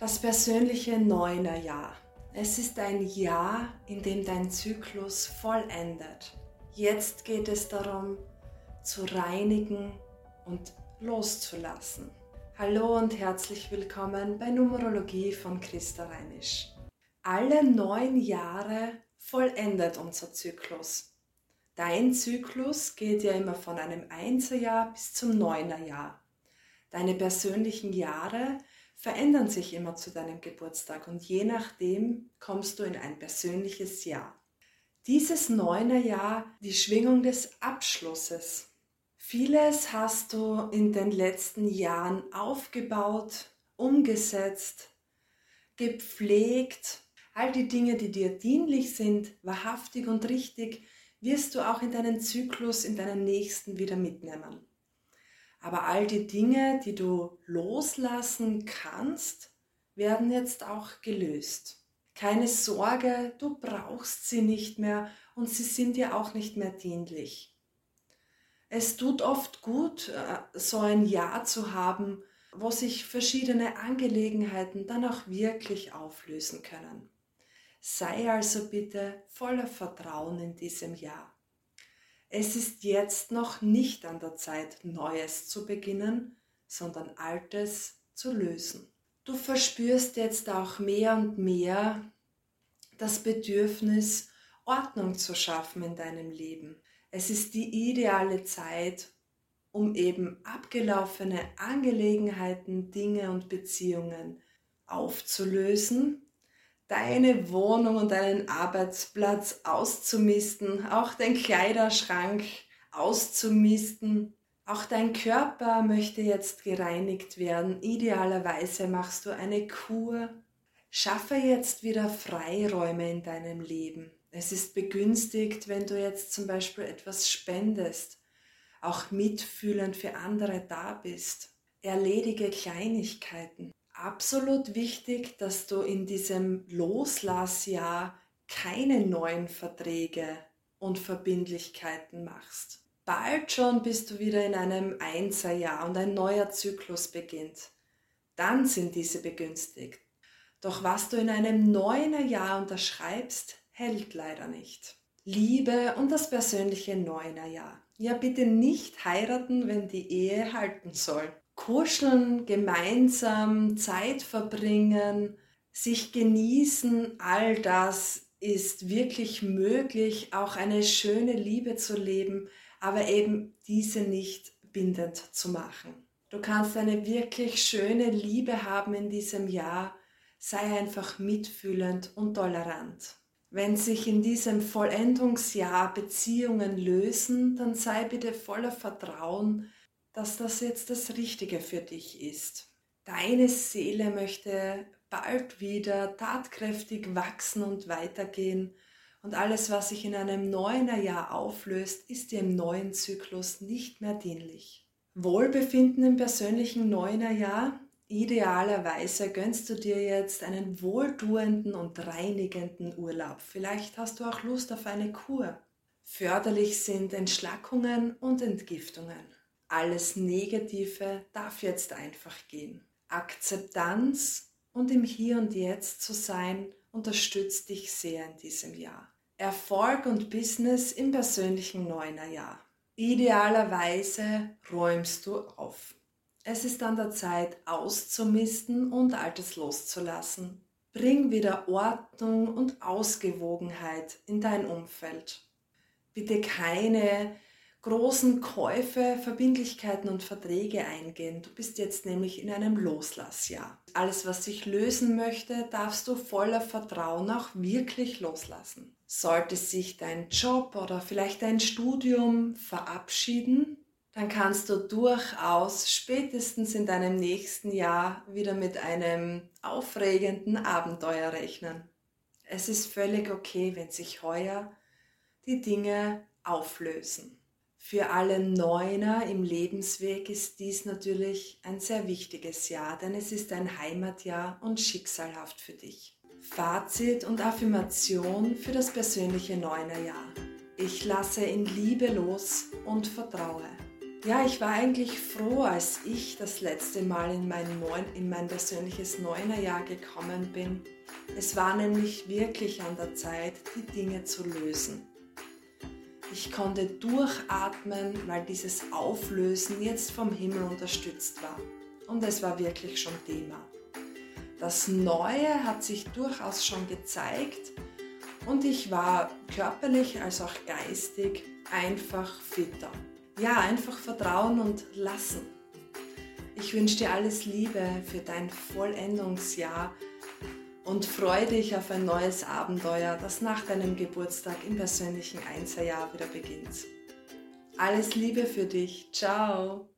Das persönliche Neunerjahr. Es ist ein Jahr, in dem dein Zyklus vollendet. Jetzt geht es darum, zu reinigen und loszulassen. Hallo und herzlich willkommen bei Numerologie von Christa Reinisch. Alle neun Jahre vollendet unser Zyklus. Dein Zyklus geht ja immer von einem Einserjahr bis zum Neunerjahr. Deine persönlichen Jahre verändern sich immer zu deinem Geburtstag und je nachdem kommst du in ein persönliches Jahr. Dieses Neunerjahr, die Schwingung des Abschlusses. Vieles hast du in den letzten Jahren aufgebaut, umgesetzt, gepflegt. All die Dinge, die dir dienlich sind, wahrhaftig und richtig, wirst du auch in deinen Zyklus, in deinen nächsten wieder mitnehmen. Aber all die Dinge, die du loslassen kannst, werden jetzt auch gelöst. Keine Sorge, du brauchst sie nicht mehr und sie sind dir auch nicht mehr dienlich. Es tut oft gut, äh, so ein Ja zu haben, wo sich verschiedene Angelegenheiten dann auch wirklich auflösen können. Sei also bitte voller Vertrauen in diesem Jahr. Es ist jetzt noch nicht an der Zeit, Neues zu beginnen, sondern Altes zu lösen. Du verspürst jetzt auch mehr und mehr das Bedürfnis, Ordnung zu schaffen in deinem Leben. Es ist die ideale Zeit, um eben abgelaufene Angelegenheiten, Dinge und Beziehungen aufzulösen deine Wohnung und deinen Arbeitsplatz auszumisten, auch dein Kleiderschrank auszumisten. Auch dein Körper möchte jetzt gereinigt werden. Idealerweise machst du eine Kur. Schaffe jetzt wieder Freiräume in deinem Leben. Es ist begünstigt, wenn du jetzt zum Beispiel etwas spendest, auch mitfühlend für andere da bist. Erledige Kleinigkeiten absolut wichtig, dass du in diesem Loslassjahr keine neuen Verträge und Verbindlichkeiten machst. Bald schon bist du wieder in einem Einserjahr und ein neuer Zyklus beginnt. Dann sind diese begünstigt. Doch was du in einem neuen Jahr unterschreibst, hält leider nicht. Liebe und das persönliche Neunerjahr. Ja, bitte nicht heiraten, wenn die Ehe halten soll kuscheln, gemeinsam Zeit verbringen, sich genießen, all das ist wirklich möglich, auch eine schöne Liebe zu leben, aber eben diese nicht bindend zu machen. Du kannst eine wirklich schöne Liebe haben in diesem Jahr, sei einfach mitfühlend und tolerant. Wenn sich in diesem Vollendungsjahr Beziehungen lösen, dann sei bitte voller Vertrauen, dass das jetzt das Richtige für dich ist. Deine Seele möchte bald wieder tatkräftig wachsen und weitergehen und alles, was sich in einem neuen Jahr auflöst, ist dir im neuen Zyklus nicht mehr dienlich. Wohlbefinden im persönlichen neuen Jahr? Idealerweise gönnst du dir jetzt einen wohltuenden und reinigenden Urlaub. Vielleicht hast du auch Lust auf eine Kur. Förderlich sind Entschlackungen und Entgiftungen alles Negative darf jetzt einfach gehen. Akzeptanz und im Hier und Jetzt zu sein unterstützt dich sehr in diesem Jahr. Erfolg und Business im persönlichen Neunerjahr. Idealerweise räumst du auf. Es ist an der Zeit auszumisten und Altes loszulassen. Bring wieder Ordnung und Ausgewogenheit in dein Umfeld. Bitte keine großen Käufe, Verbindlichkeiten und Verträge eingehen. Du bist jetzt nämlich in einem Loslassjahr. Alles, was sich lösen möchte, darfst du voller Vertrauen auch wirklich loslassen. Sollte sich dein Job oder vielleicht dein Studium verabschieden, dann kannst du durchaus spätestens in deinem nächsten Jahr wieder mit einem aufregenden Abenteuer rechnen. Es ist völlig okay, wenn sich heuer die Dinge auflösen. Für alle Neuner im Lebensweg ist dies natürlich ein sehr wichtiges Jahr, denn es ist ein Heimatjahr und schicksalhaft für dich. Fazit und Affirmation für das persönliche Neunerjahr. Ich lasse in Liebe los und vertraue. Ja, ich war eigentlich froh, als ich das letzte Mal in mein, Neun, in mein persönliches Neunerjahr gekommen bin. Es war nämlich wirklich an der Zeit, die Dinge zu lösen. Ich konnte durchatmen, weil dieses Auflösen jetzt vom Himmel unterstützt war. Und es war wirklich schon Thema. Das Neue hat sich durchaus schon gezeigt und ich war körperlich als auch geistig einfach fitter. Ja, einfach vertrauen und lassen. Ich wünsche dir alles Liebe für dein Vollendungsjahr und freue dich auf ein neues Abenteuer, das nach deinem Geburtstag im persönlichen Einserjahr wieder beginnt. Alles Liebe für dich. Ciao.